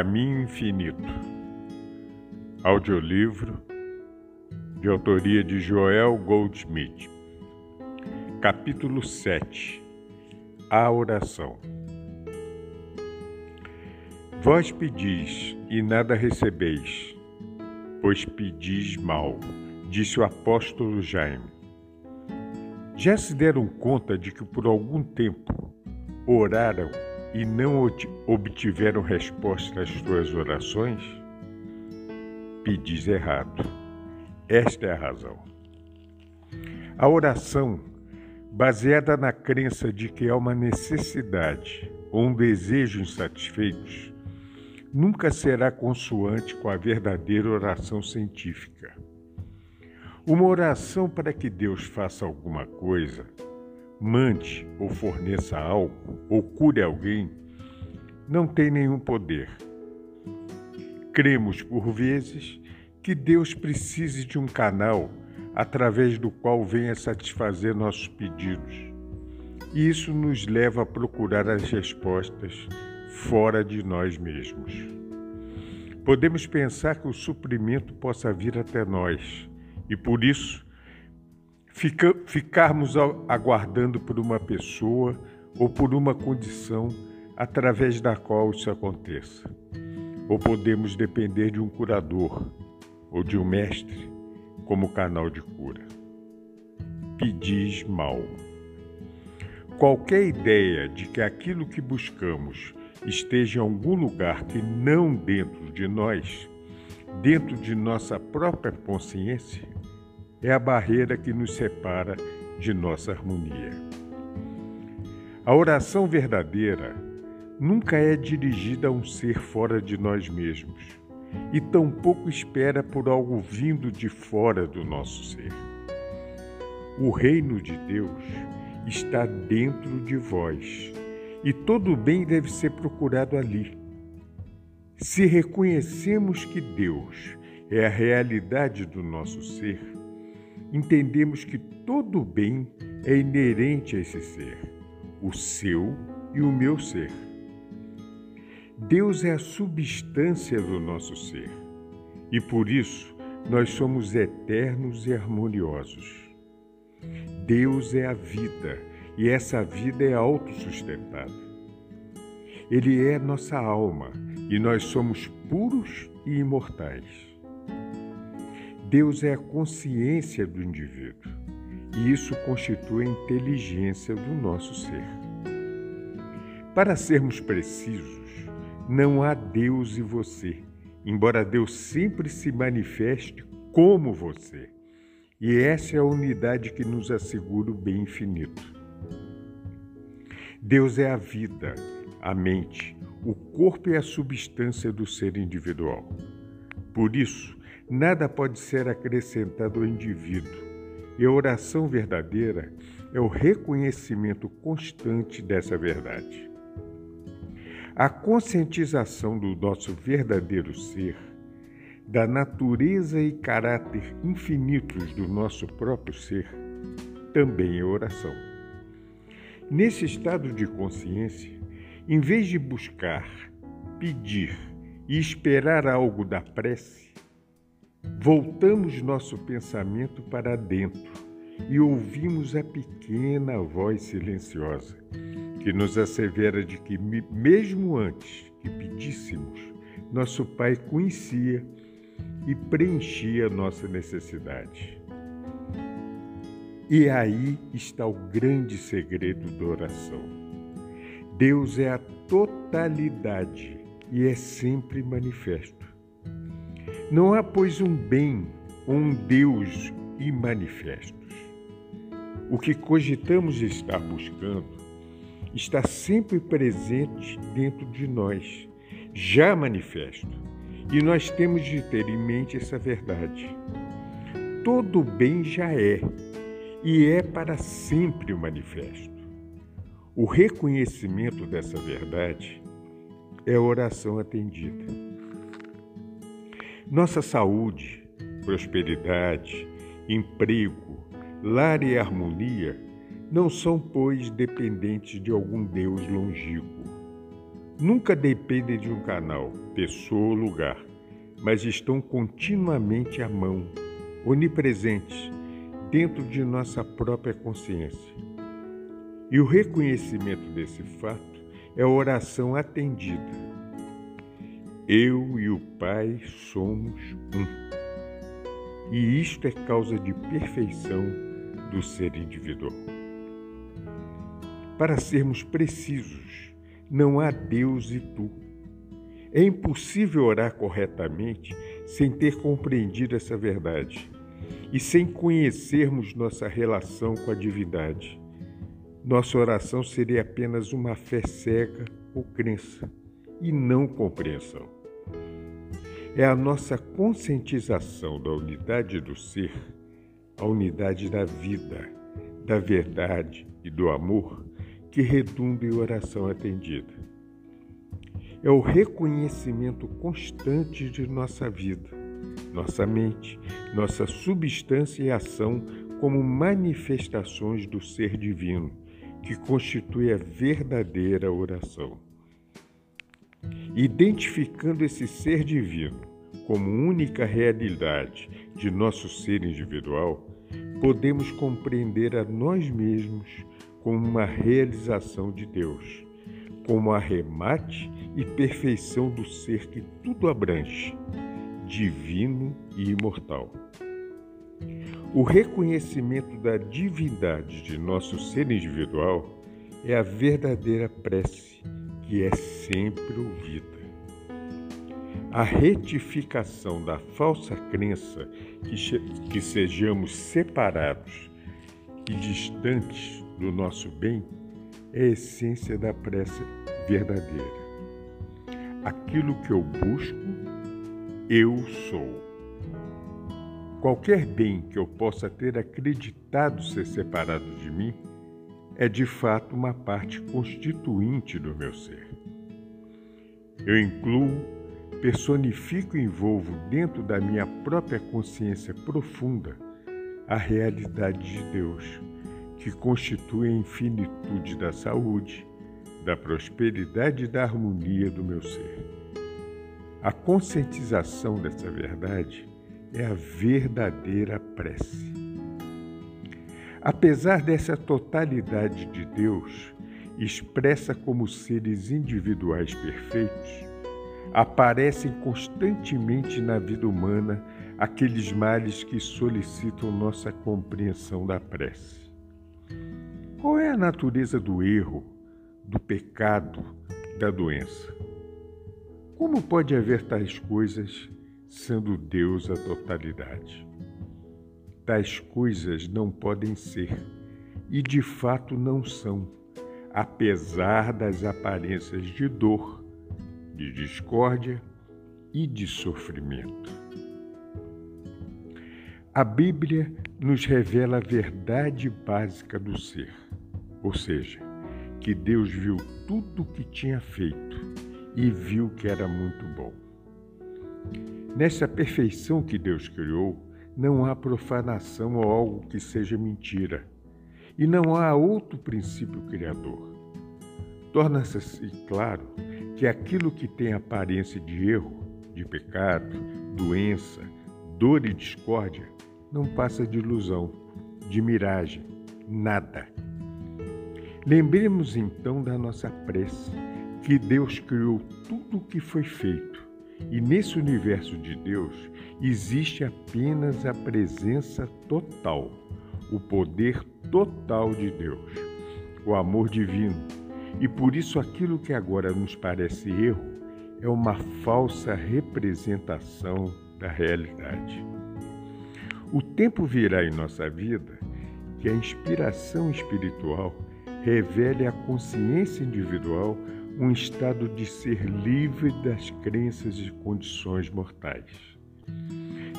Caminho Infinito. Audiolivro de autoria de Joel Goldsmith. Capítulo 7. A oração. Vós pedis e nada recebeis, pois pedis mal, disse o apóstolo Jaime. Já se deram conta de que por algum tempo oraram e não obtiveram resposta às suas orações? Pedis errado. Esta é a razão. A oração, baseada na crença de que há uma necessidade ou um desejo insatisfeitos, nunca será consoante com a verdadeira oração científica. Uma oração para que Deus faça alguma coisa mande ou forneça algo ou cure alguém, não tem nenhum poder. Cremos, por vezes, que Deus precise de um canal através do qual venha satisfazer nossos pedidos. E isso nos leva a procurar as respostas fora de nós mesmos. Podemos pensar que o suprimento possa vir até nós e, por isso, Fica, ficarmos aguardando por uma pessoa ou por uma condição através da qual isso aconteça. Ou podemos depender de um curador ou de um mestre como canal de cura. Pedis mal. Qualquer ideia de que aquilo que buscamos esteja em algum lugar que não dentro de nós, dentro de nossa própria consciência, é a barreira que nos separa de nossa harmonia. A oração verdadeira nunca é dirigida a um ser fora de nós mesmos e tampouco espera por algo vindo de fora do nosso ser. O reino de Deus está dentro de vós e todo bem deve ser procurado ali. Se reconhecemos que Deus é a realidade do nosso ser, entendemos que todo bem é inerente a esse ser, o seu e o meu ser. Deus é a substância do nosso ser e por isso nós somos eternos e harmoniosos. Deus é a vida e essa vida é autossustentada. Ele é nossa alma e nós somos puros e imortais. Deus é a consciência do indivíduo e isso constitui a inteligência do nosso ser. Para sermos precisos, não há Deus e você, embora Deus sempre se manifeste como você. E essa é a unidade que nos assegura o bem infinito. Deus é a vida, a mente, o corpo e a substância do ser individual. Por isso, Nada pode ser acrescentado ao indivíduo, e a oração verdadeira é o reconhecimento constante dessa verdade. A conscientização do nosso verdadeiro ser, da natureza e caráter infinitos do nosso próprio ser, também é oração. Nesse estado de consciência, em vez de buscar, pedir e esperar algo da prece, Voltamos nosso pensamento para dentro e ouvimos a pequena voz silenciosa que nos assevera de que, mesmo antes que pedíssemos, nosso Pai conhecia e preenchia nossa necessidade. E aí está o grande segredo da oração. Deus é a totalidade e é sempre manifesto. Não há, pois, um bem ou um Deus imanifestos. O que cogitamos estar buscando está sempre presente dentro de nós, já manifesto. E nós temos de ter em mente essa verdade. Todo bem já é, e é para sempre o manifesto. O reconhecimento dessa verdade é a oração atendida. Nossa saúde, prosperidade, emprego, lar e harmonia não são, pois, dependentes de algum Deus longínquo. Nunca dependem de um canal, pessoa ou lugar, mas estão continuamente à mão, onipresentes, dentro de nossa própria consciência. E o reconhecimento desse fato é oração atendida. Eu e o Pai somos um. E isto é causa de perfeição do ser individual. Para sermos precisos, não há Deus e tu. É impossível orar corretamente sem ter compreendido essa verdade e sem conhecermos nossa relação com a divindade. Nossa oração seria apenas uma fé cega ou crença e não compreensão. É a nossa conscientização da unidade do ser, a unidade da vida, da verdade e do amor que redunda em oração atendida. É o reconhecimento constante de nossa vida, nossa mente, nossa substância e ação como manifestações do ser divino, que constitui a verdadeira oração. Identificando esse ser divino como única realidade de nosso ser individual, podemos compreender a nós mesmos como uma realização de Deus, como arremate e perfeição do ser que tudo abrange, divino e imortal. O reconhecimento da divindade de nosso ser individual é a verdadeira prece que é sempre ouvida. A retificação da falsa crença que, que sejamos separados e distantes do nosso bem é a essência da prece verdadeira. Aquilo que eu busco, eu sou. Qualquer bem que eu possa ter acreditado ser separado de mim é de fato uma parte constituinte do meu ser. Eu incluo, personifico e envolvo dentro da minha própria consciência profunda a realidade de Deus que constitui a infinitude da saúde, da prosperidade e da harmonia do meu ser. A conscientização dessa verdade é a verdadeira prece. Apesar dessa totalidade de Deus, expressa como seres individuais perfeitos, aparecem constantemente na vida humana aqueles males que solicitam nossa compreensão da prece. Qual é a natureza do erro, do pecado, da doença? Como pode haver tais coisas sendo Deus a totalidade? Tais coisas não podem ser e de fato não são, apesar das aparências de dor, de discórdia e de sofrimento. A Bíblia nos revela a verdade básica do ser ou seja, que Deus viu tudo o que tinha feito e viu que era muito bom. Nessa perfeição que Deus criou, não há profanação ou algo que seja mentira, e não há outro princípio criador. Torna-se assim claro que aquilo que tem aparência de erro, de pecado, doença, dor e discórdia não passa de ilusão, de miragem, nada. Lembremos então da nossa prece, que Deus criou tudo o que foi feito, e nesse universo de Deus existe apenas a presença total, o poder total de Deus, o amor divino. E por isso aquilo que agora nos parece erro é uma falsa representação da realidade. O tempo virá em nossa vida que a inspiração espiritual revele à consciência individual um estado de ser livre das crenças e condições mortais.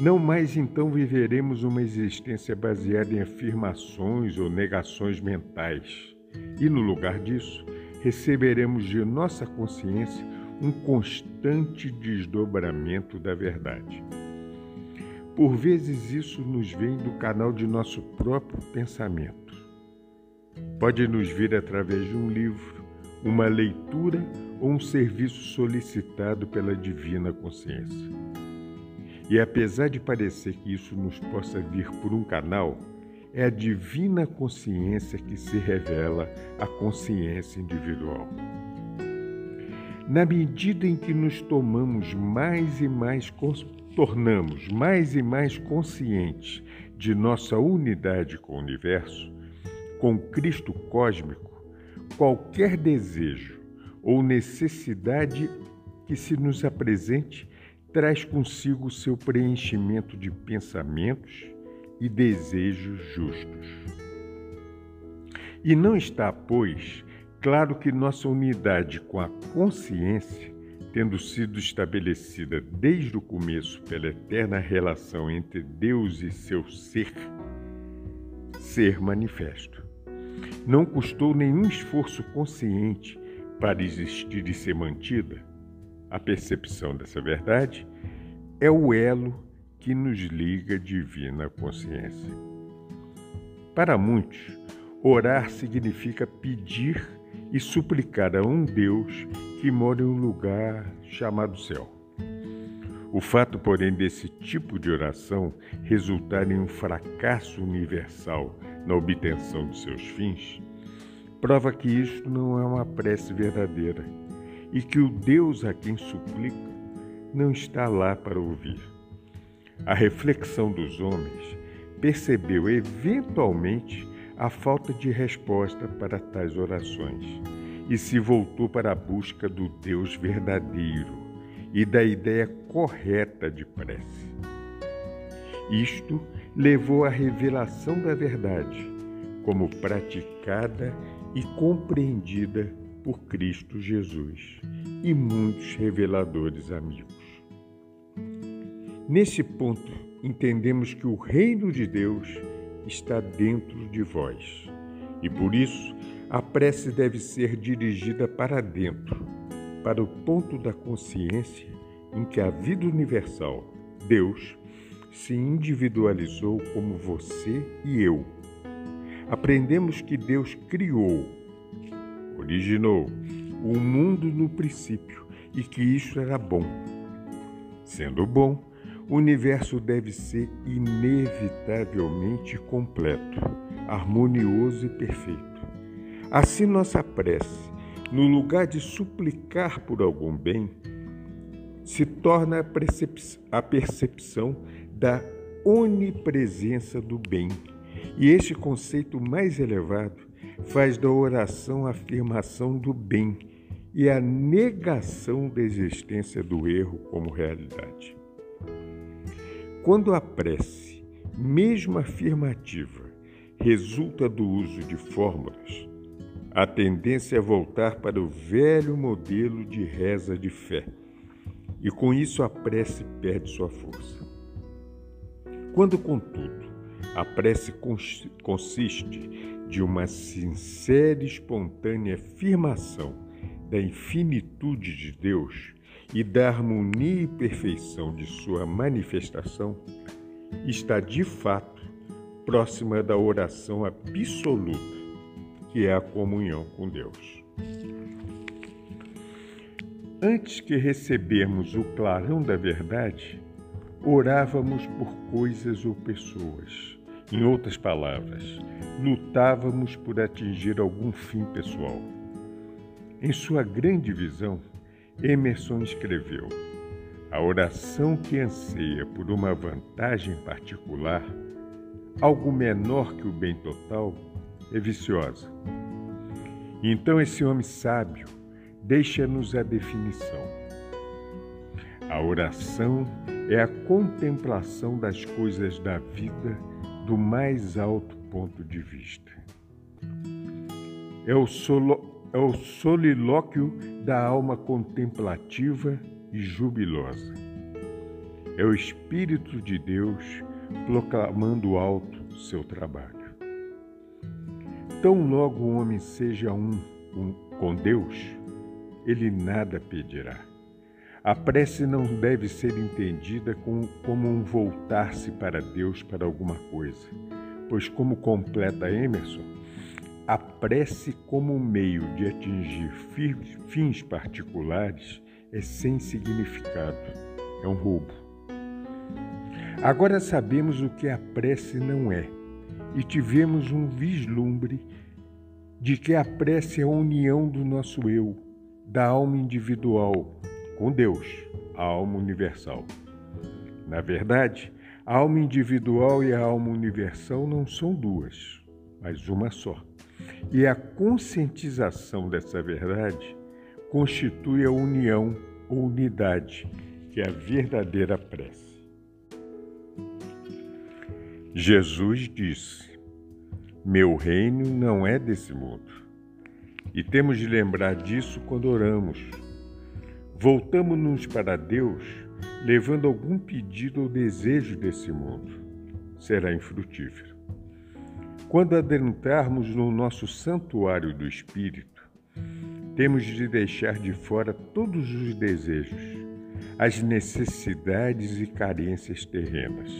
Não mais então viveremos uma existência baseada em afirmações ou negações mentais, e no lugar disso, receberemos de nossa consciência um constante desdobramento da verdade. Por vezes isso nos vem do canal de nosso próprio pensamento. Pode nos vir através de um livro, uma leitura ou um serviço solicitado pela divina consciência. E apesar de parecer que isso nos possa vir por um canal, é a divina consciência que se revela à consciência individual. Na medida em que nos tomamos mais e mais tornamos mais e mais conscientes de nossa unidade com o universo, com Cristo cósmico, qualquer desejo ou necessidade que se nos apresente traz consigo seu preenchimento de pensamentos e desejos justos. E não está, pois, claro que nossa unidade com a consciência, tendo sido estabelecida desde o começo pela eterna relação entre Deus e seu ser, ser manifesto. Não custou nenhum esforço consciente para existir e ser mantida. A percepção dessa verdade é o elo que nos liga à divina consciência. Para muitos, orar significa pedir e suplicar a um Deus que mora em um lugar chamado céu. O fato, porém, desse tipo de oração resultar em um fracasso universal na obtenção de seus fins, prova que isto não é uma prece verdadeira e que o Deus a quem suplica não está lá para ouvir. A reflexão dos homens percebeu eventualmente a falta de resposta para tais orações e se voltou para a busca do Deus verdadeiro e da ideia correta de prece. Isto levou à revelação da verdade, como praticada e compreendida por Cristo Jesus e muitos reveladores amigos. Nesse ponto, entendemos que o reino de Deus está dentro de vós e por isso a prece deve ser dirigida para dentro, para o ponto da consciência em que a vida universal, Deus, se individualizou como você e eu. Aprendemos que Deus criou, originou o mundo no princípio e que isso era bom. Sendo bom, o universo deve ser inevitavelmente completo, harmonioso e perfeito. Assim, nossa prece, no lugar de suplicar por algum bem, se torna a, percep a percepção da onipresença do bem. E este conceito mais elevado faz da oração a afirmação do bem e a negação da existência do erro como realidade. Quando a prece, mesmo afirmativa, resulta do uso de fórmulas, a tendência é voltar para o velho modelo de reza de fé, e com isso a prece perde sua força. Quando, contudo, a prece consiste de uma sincera e espontânea afirmação da infinitude de Deus, e da harmonia e perfeição de sua manifestação, está de fato próxima da oração absoluta, que é a comunhão com Deus. Antes que recebermos o clarão da verdade, orávamos por coisas ou pessoas. Em outras palavras, lutávamos por atingir algum fim pessoal. Em sua grande visão, Emerson escreveu: A oração que anseia por uma vantagem particular, algo menor que o bem total, é viciosa. Então esse homem sábio deixa-nos a definição. A oração é a contemplação das coisas da vida do mais alto ponto de vista. é o, solo, é o solilóquio da alma contemplativa e jubilosa. É o Espírito de Deus proclamando alto seu trabalho. Tão logo o homem seja um, um com Deus, ele nada pedirá. A prece não deve ser entendida como, um voltar-se para Deus para alguma coisa, pois, como completa Emerson, a prece como um meio de atingir fins particulares é sem significado, é um roubo. Agora sabemos o que a prece não é e tivemos um vislumbre de que a prece é a união do nosso eu, da alma individual, com Deus, a alma universal. Na verdade, a alma individual e a alma universal não são duas, mas uma só. E a conscientização dessa verdade constitui a união ou unidade, que é a verdadeira prece. Jesus disse: Meu reino não é desse mundo. E temos de lembrar disso quando oramos. Voltamos-nos para Deus levando algum pedido ou desejo desse mundo. Será infrutífero. Quando adentrarmos no nosso santuário do Espírito, temos de deixar de fora todos os desejos, as necessidades e carências terrenas.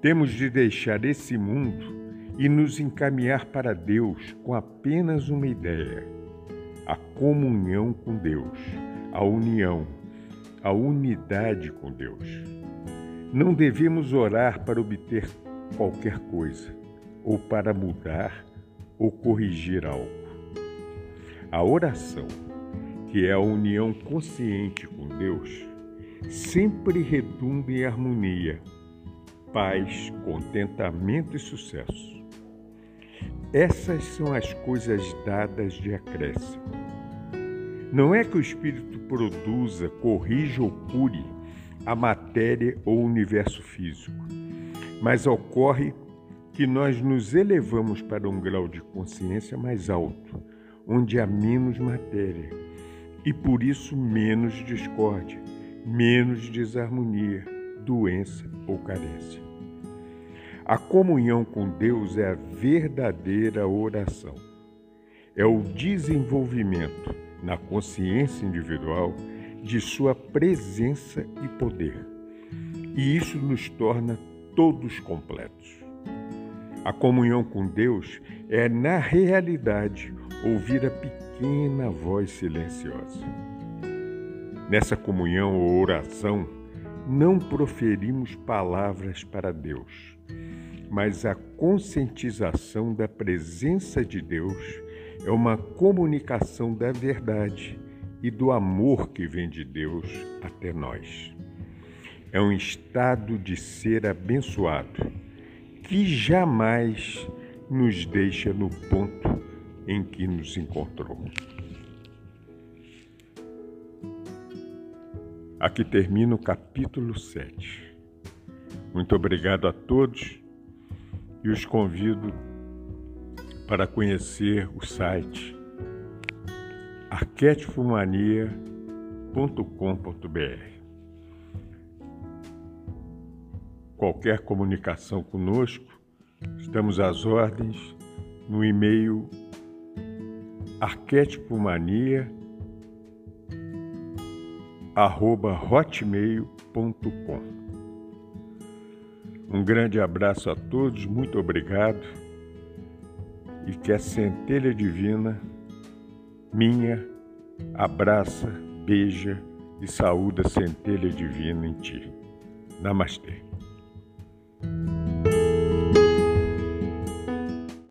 Temos de deixar esse mundo e nos encaminhar para Deus com apenas uma ideia: a comunhão com Deus, a união, a unidade com Deus. Não devemos orar para obter qualquer coisa ou para mudar ou corrigir algo. A oração, que é a união consciente com Deus, sempre redunda em harmonia, paz, contentamento e sucesso. Essas são as coisas dadas de acréscimo. Não é que o Espírito produza, corrija ou cure a matéria ou o universo físico, mas ocorre que nós nos elevamos para um grau de consciência mais alto, onde há menos matéria e por isso menos discórdia, menos desarmonia, doença ou carência. A comunhão com Deus é a verdadeira oração. É o desenvolvimento na consciência individual de sua presença e poder. E isso nos torna todos completos. A comunhão com Deus é, na realidade, ouvir a pequena voz silenciosa. Nessa comunhão ou oração, não proferimos palavras para Deus, mas a conscientização da presença de Deus é uma comunicação da verdade e do amor que vem de Deus até nós. É um estado de ser abençoado que jamais nos deixa no ponto em que nos encontrou. Aqui termina o capítulo 7. Muito obrigado a todos e os convido para conhecer o site arquetipomania.com.br. qualquer comunicação conosco, estamos às ordens no e-mail arquetipomania@hotmail.com. Um grande abraço a todos, muito obrigado e que a centelha divina minha abraça, beija e saúda a centelha divina em ti. Namastê.